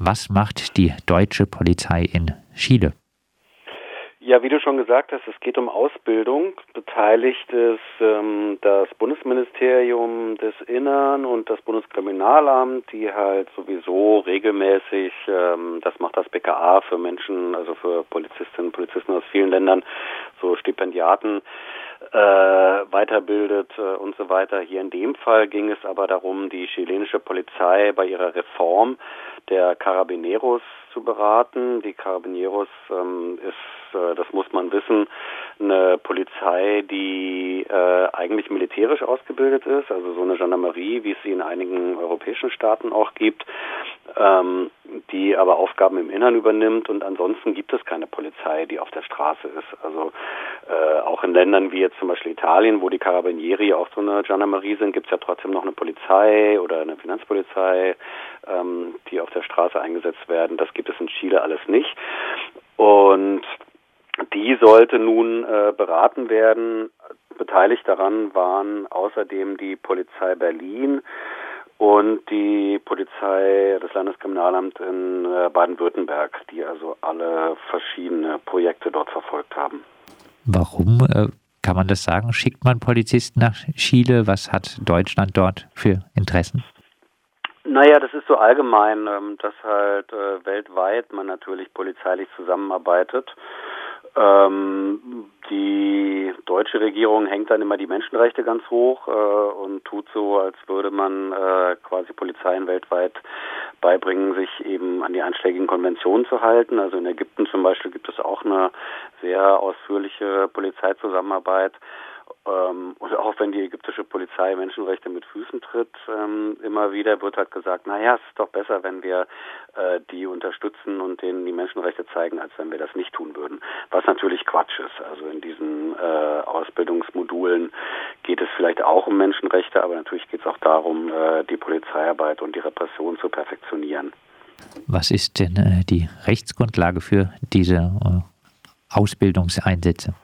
Was macht die deutsche Polizei in Chile? Ja, wie du schon gesagt hast, es geht um Ausbildung. Beteiligt ist ähm, das Bundesministerium des Innern und das Bundeskriminalamt, die halt sowieso regelmäßig, ähm, das macht das BKA für Menschen, also für Polizistinnen und Polizisten aus vielen Ländern, so Stipendiaten weiterbildet äh, und so weiter. Hier in dem Fall ging es aber darum, die chilenische Polizei bei ihrer Reform der Carabineros zu beraten. Die Carabineros ähm, ist, äh, das muss man wissen, eine Polizei, die äh, eigentlich militärisch ausgebildet ist, also so eine Gendarmerie, wie es sie in einigen europäischen Staaten auch gibt, ähm, die aber Aufgaben im Innern übernimmt und ansonsten gibt es keine Polizei, die auf der Straße ist. Also äh, auch in Ländern wie jetzt zum Beispiel Italien, wo die Carabinieri auch so eine Gendarmerie sind, gibt es ja trotzdem noch eine Polizei oder eine Finanzpolizei, ähm, die auf der Straße eingesetzt werden. Das gibt es in Chile alles nicht. Und die sollte nun äh, beraten werden. Beteiligt daran waren außerdem die Polizei Berlin und die Polizei, das Landeskriminalamts in äh, Baden-Württemberg, die also alle verschiedene Projekte dort verfolgt haben. Warum äh, kann man das sagen? Schickt man Polizisten nach Chile? Was hat Deutschland dort für Interessen? Naja, das ist so allgemein, ähm, dass halt äh, weltweit man natürlich polizeilich zusammenarbeitet. Ähm, die deutsche Regierung hängt dann immer die Menschenrechte ganz hoch äh, und tut so, als würde man äh, quasi Polizeien weltweit beibringen, sich eben an die einschlägigen Konventionen zu halten. Also in Ägypten zum Beispiel gibt es auch eine sehr ausführliche Polizeizusammenarbeit. Ähm, und auch wenn die ägyptische Polizei Menschenrechte mit Füßen tritt, ähm, immer wieder wird halt gesagt, naja, es ist doch besser, wenn wir äh, die unterstützen und denen die Menschenrechte zeigen, als wenn wir das nicht tun würden. Was natürlich Quatsch ist. Also in diesen äh, Ausbildungsmodulen geht es vielleicht auch um Menschenrechte, aber natürlich geht es auch darum, äh, die Polizeiarbeit und die Repression zu perfektionieren. Was ist denn äh, die Rechtsgrundlage für diese äh, Ausbildungseinsätze?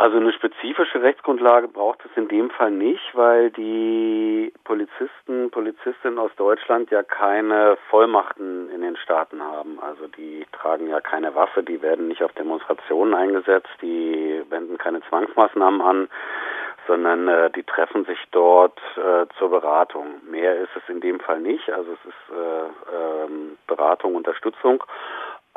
Also eine spezifische Rechtsgrundlage braucht es in dem Fall nicht, weil die Polizisten, Polizistinnen aus Deutschland ja keine Vollmachten in den Staaten haben. Also die tragen ja keine Waffe, die werden nicht auf Demonstrationen eingesetzt, die wenden keine Zwangsmaßnahmen an, sondern äh, die treffen sich dort äh, zur Beratung. Mehr ist es in dem Fall nicht. Also es ist äh, ähm, Beratung, Unterstützung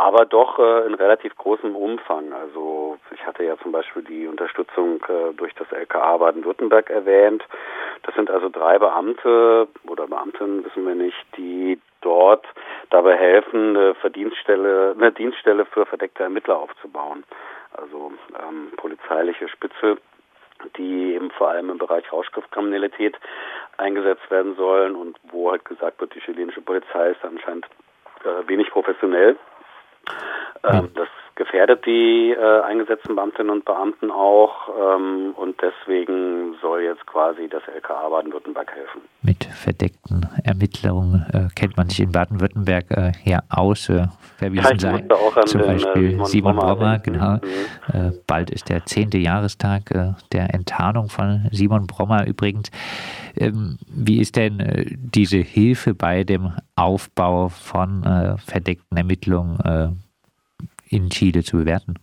aber doch äh, in relativ großem Umfang. Also ich hatte ja zum Beispiel die Unterstützung äh, durch das LKA Baden-Württemberg erwähnt. Das sind also drei Beamte oder Beamtinnen, wissen wir nicht, die dort dabei helfen, eine Verdienststelle, eine Dienststelle für verdeckte Ermittler aufzubauen. Also ähm, polizeiliche Spitze die eben vor allem im Bereich Rauschgiftkriminalität eingesetzt werden sollen und wo halt gesagt wird, die chilenische Polizei ist anscheinend äh, wenig professionell ähm, das gefährdet die äh, eingesetzten Beamtinnen und Beamten auch ähm, und deswegen soll jetzt quasi das LKA Baden-Württemberg helfen. Mit verdeckten Ermittlungen äh, kennt man sich in Baden-Württemberg äh, ja aus. Äh, wer wir sein, zum den, äh, Beispiel Simon, Simon Brommer, genau. Mhm. Äh, bald ist der zehnte Jahrestag äh, der Enttarnung von Simon Brommer übrigens. Ähm, wie ist denn diese Hilfe bei dem Aufbau von verdeckten Ermittlungen in Chile zu bewerten?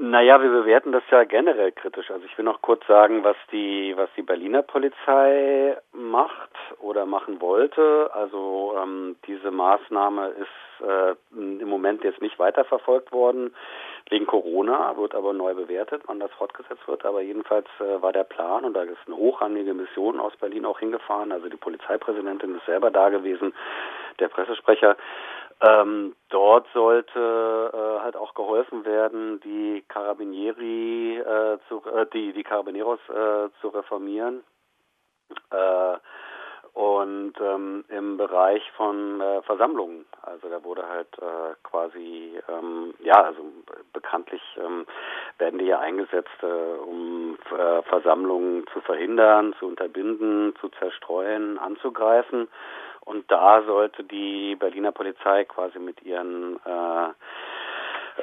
Naja, wir bewerten das ja generell kritisch. Also ich will noch kurz sagen, was die, was die Berliner Polizei macht oder machen wollte. Also ähm, diese Maßnahme ist äh, Moment jetzt nicht weiterverfolgt worden wegen Corona, wird aber neu bewertet, wann das fortgesetzt wird. Aber jedenfalls äh, war der Plan und da ist eine hochrangige Mission aus Berlin auch hingefahren. Also die Polizeipräsidentin ist selber da gewesen, der Pressesprecher. Ähm, dort sollte äh, halt auch geholfen werden, die Carabinieri äh, zu, äh, die die Carabineros äh, zu reformieren äh, und ähm, im Bereich von äh, Versammlungen. Also da wurde halt äh, quasi ähm, ja also bekanntlich ähm, werden die ja eingesetzt, äh, um äh, Versammlungen zu verhindern, zu unterbinden, zu zerstreuen, anzugreifen. Und da sollte die Berliner Polizei quasi mit ihren äh,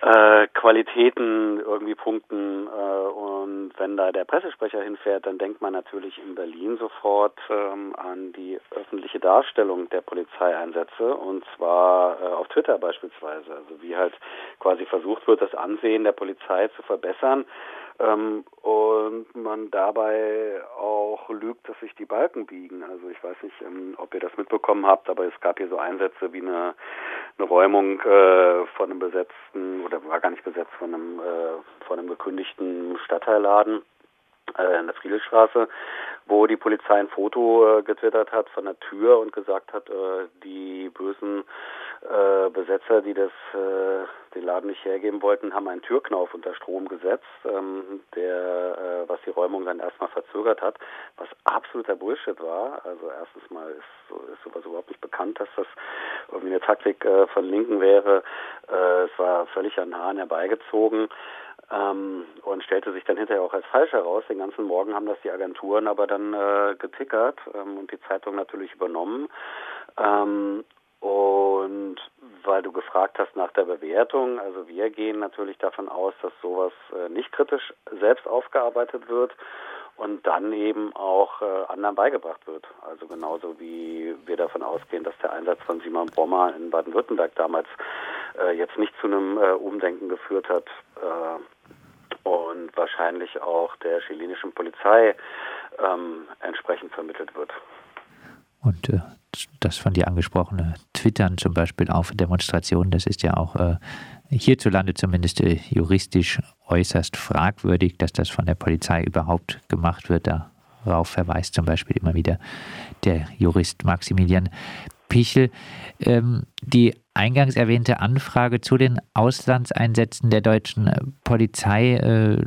äh, Qualitäten irgendwie punkten. Äh, und wenn da der Pressesprecher hinfährt, dann denkt man natürlich in Berlin sofort ähm, an die öffentliche Darstellung der Polizeieinsätze und zwar äh, auf Twitter beispielsweise. Also wie halt quasi versucht wird, das Ansehen der Polizei zu verbessern ähm, und man dabei auch lügt, dass sich die Balken biegen. Also ich weiß nicht, ähm, ob ihr das mitbekommen habt, aber es gab hier so Einsätze wie eine, eine Räumung äh, von einem besetzten oder war gar nicht besetzt von einem äh, von einem gekündigten Stadtteilladen äh, in der Friedelstraße, wo die Polizei ein Foto äh, getwittert hat von der Tür und gesagt hat, äh, die Besetzer, die das äh, den Laden nicht hergeben wollten, haben einen Türknauf unter Strom gesetzt, ähm, der äh, was die Räumung dann erstmal verzögert hat, was absoluter Bullshit war. Also erstens mal ist, ist sowas überhaupt nicht bekannt, dass das irgendwie eine Taktik äh, von Linken wäre. Es war völlig an Haaren herbeigezogen. Ähm, und stellte sich dann hinterher auch als falsch heraus. Den ganzen Morgen haben das die Agenturen aber dann äh, getickert ähm, und die Zeitung natürlich übernommen. Ähm, und weil du gefragt hast nach der Bewertung, also wir gehen natürlich davon aus, dass sowas äh, nicht kritisch selbst aufgearbeitet wird und dann eben auch äh, anderen beigebracht wird. Also genauso wie wir davon ausgehen, dass der Einsatz von Simon Brommer in Baden-Württemberg damals äh, jetzt nicht zu einem Umdenken geführt hat und wahrscheinlich auch der chilenischen Polizei ähm, entsprechend vermittelt wird. Und äh, das von dir angesprochene Twittern zum Beispiel auf Demonstrationen, das ist ja auch äh, hierzulande zumindest äh, juristisch äußerst fragwürdig, dass das von der Polizei überhaupt gemacht wird. Darauf verweist zum Beispiel immer wieder der Jurist Maximilian Pichel. Ähm, die eingangs erwähnte Anfrage zu den Auslandseinsätzen der deutschen Polizei äh,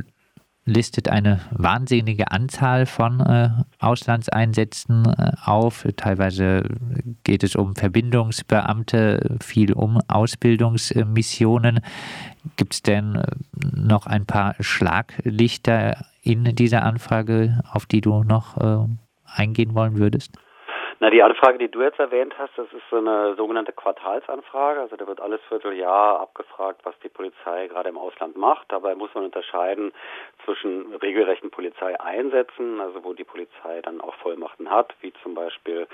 listet eine wahnsinnige Anzahl von äh, Auslandseinsätzen äh, auf. Teilweise geht es um Verbindungsbeamte, viel um Ausbildungsmissionen. Gibt es denn noch ein paar Schlaglichter in dieser Anfrage, auf die du noch äh, eingehen wollen würdest? Na, die Anfrage, die du jetzt erwähnt hast, das ist so eine sogenannte Quartalsanfrage. Also da wird alles Vierteljahr abgefragt, was die Polizei gerade im Ausland macht. Dabei muss man unterscheiden zwischen regelrechten Polizeieinsätzen, also wo die Polizei dann auch Vollmachten hat, wie zum Beispiel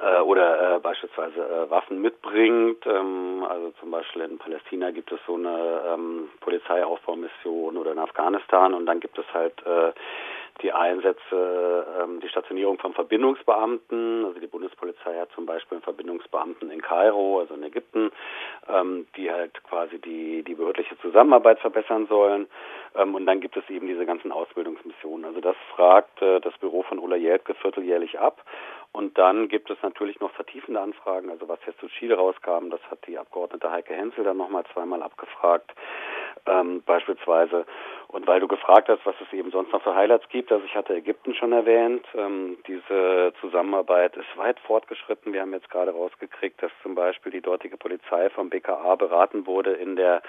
äh, oder äh, beispielsweise äh, Waffen mitbringt. Ähm, also zum Beispiel in Palästina gibt es so eine ähm, Polizeiaufbaumission oder in Afghanistan und dann gibt es halt äh, die Einsätze, ähm, die Stationierung von Verbindungsbeamten. Also die Bundespolizei hat zum Beispiel einen Verbindungsbeamten in Kairo, also in Ägypten, ähm, die halt quasi die, die behördliche Zusammenarbeit verbessern sollen. Ähm, und dann gibt es eben diese ganzen Ausbildungsmissionen. Also das fragt äh, das Büro von Ulla Jelke vierteljährlich ab. Und dann gibt es natürlich noch vertiefende Anfragen, also was jetzt zu Chile rauskam, das hat die Abgeordnete Heike Hensel dann nochmal zweimal abgefragt, ähm, beispielsweise. Und weil du gefragt hast, was es eben sonst noch für Highlights gibt, also ich hatte Ägypten schon erwähnt, ähm, diese Zusammenarbeit ist weit fortgeschritten. Wir haben jetzt gerade rausgekriegt, dass zum Beispiel die dortige Polizei vom BKA beraten wurde in der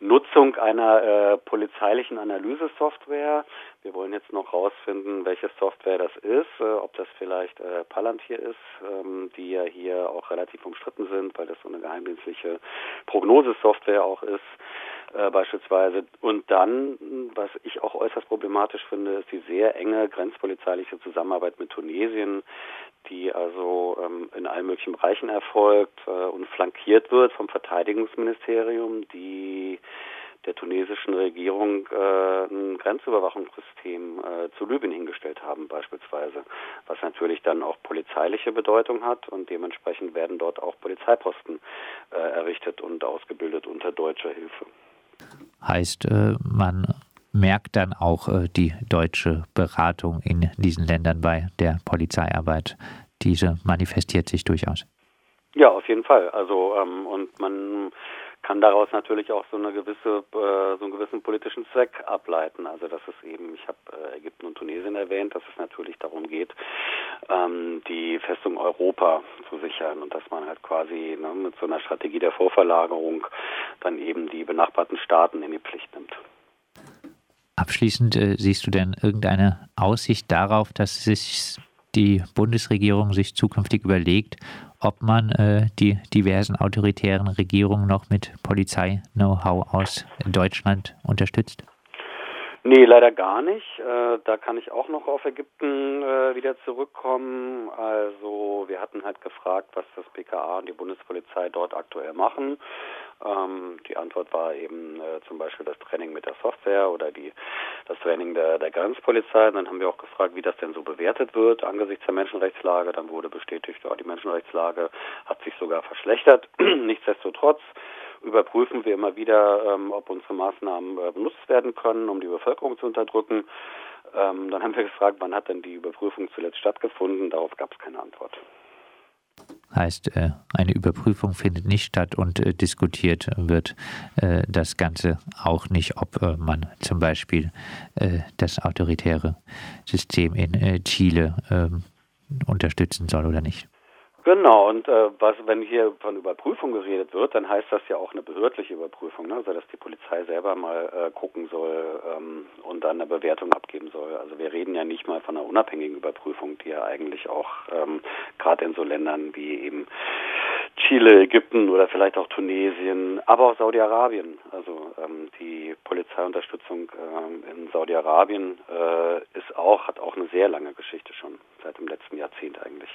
Nutzung einer äh, polizeilichen Analysesoftware. Wir wollen jetzt noch rausfinden, welche Software das ist, äh, ob das vielleicht äh, Palantir ist, ähm, die ja hier auch relativ umstritten sind, weil das so eine geheimdienstliche Prognosesoftware auch ist äh, beispielsweise. Und dann, was ich auch äußerst problematisch finde, ist die sehr enge grenzpolizeiliche Zusammenarbeit mit Tunesien, die also ähm, in allen möglichen Bereichen erfolgt äh, und flankiert wird vom Verteidigungsministerium, die der tunesischen Regierung äh, ein Grenzüberwachungssystem äh, zu Libyen hingestellt haben beispielsweise, was natürlich dann auch polizeiliche Bedeutung hat und dementsprechend werden dort auch Polizeiposten äh, errichtet und ausgebildet unter deutscher Hilfe. Heißt, äh, man merkt dann auch äh, die deutsche Beratung in diesen Ländern bei der Polizeiarbeit. Diese manifestiert sich durchaus. Ja, auf jeden Fall. Also ähm, und man kann daraus natürlich auch so eine gewisse, äh, so einen gewissen politischen Zweck ableiten. Also dass es eben, ich habe äh, Ägypten und Tunesien erwähnt, dass es natürlich darum geht, ähm, die Festung Europa zu sichern und dass man halt quasi ne, mit so einer Strategie der Vorverlagerung dann eben die benachbarten Staaten in die Pflicht nimmt. Abschließend äh, siehst du denn irgendeine Aussicht darauf, dass sich die Bundesregierung sich zukünftig überlegt, ob man äh, die diversen autoritären Regierungen noch mit Polizei-Know-how aus Deutschland unterstützt? Nee, leider gar nicht. Äh, da kann ich auch noch auf Ägypten äh, wieder zurückkommen. Also wir hatten halt gefragt, was das BKA und die Bundespolizei dort aktuell machen. Ähm, die Antwort war eben äh, zum Beispiel das Training mit der Software oder die, das Training der, der Grenzpolizei. Dann haben wir auch gefragt, wie das denn so bewertet wird angesichts der Menschenrechtslage. Dann wurde bestätigt, ja, die Menschenrechtslage hat sich sogar verschlechtert. Nichtsdestotrotz überprüfen wir immer wieder, ähm, ob unsere Maßnahmen äh, benutzt werden können, um die Bevölkerung zu unterdrücken. Ähm, dann haben wir gefragt, wann hat denn die Überprüfung zuletzt stattgefunden? Darauf gab es keine Antwort. Heißt, äh, eine Überprüfung findet nicht statt und äh, diskutiert wird äh, das Ganze auch nicht, ob man zum Beispiel das autoritäre System in Chile ähm, unterstützen soll oder nicht. Genau, und äh, was, wenn hier von Überprüfung geredet wird, dann heißt das ja auch eine behördliche Überprüfung, ne? also dass die Polizei selber mal äh, gucken soll ähm, und dann eine Bewertung abgeben soll. Also wir reden ja nicht mal von einer unabhängigen Überprüfung, die ja eigentlich auch ähm, gerade in so Ländern wie eben Chile, Ägypten oder vielleicht auch Tunesien, aber auch Saudi-Arabien. Also ähm, die Polizeiunterstützung ähm, in Saudi-Arabien äh, ist auch hat auch eine sehr lange Geschichte schon seit dem letzten Jahrzehnt eigentlich.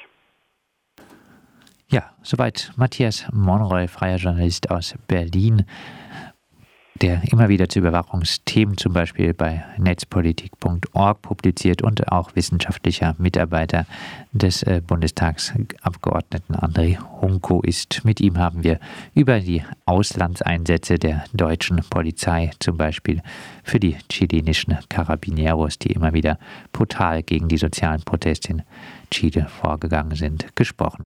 Ja, soweit Matthias Monroy, freier Journalist aus Berlin, der immer wieder zu Überwachungsthemen zum Beispiel bei netzpolitik.org publiziert und auch wissenschaftlicher Mitarbeiter des äh, Bundestagsabgeordneten André Hunko ist. Mit ihm haben wir über die Auslandseinsätze der deutschen Polizei, zum Beispiel für die chilenischen Carabineros, die immer wieder brutal gegen die sozialen Proteste in Chile vorgegangen sind, gesprochen.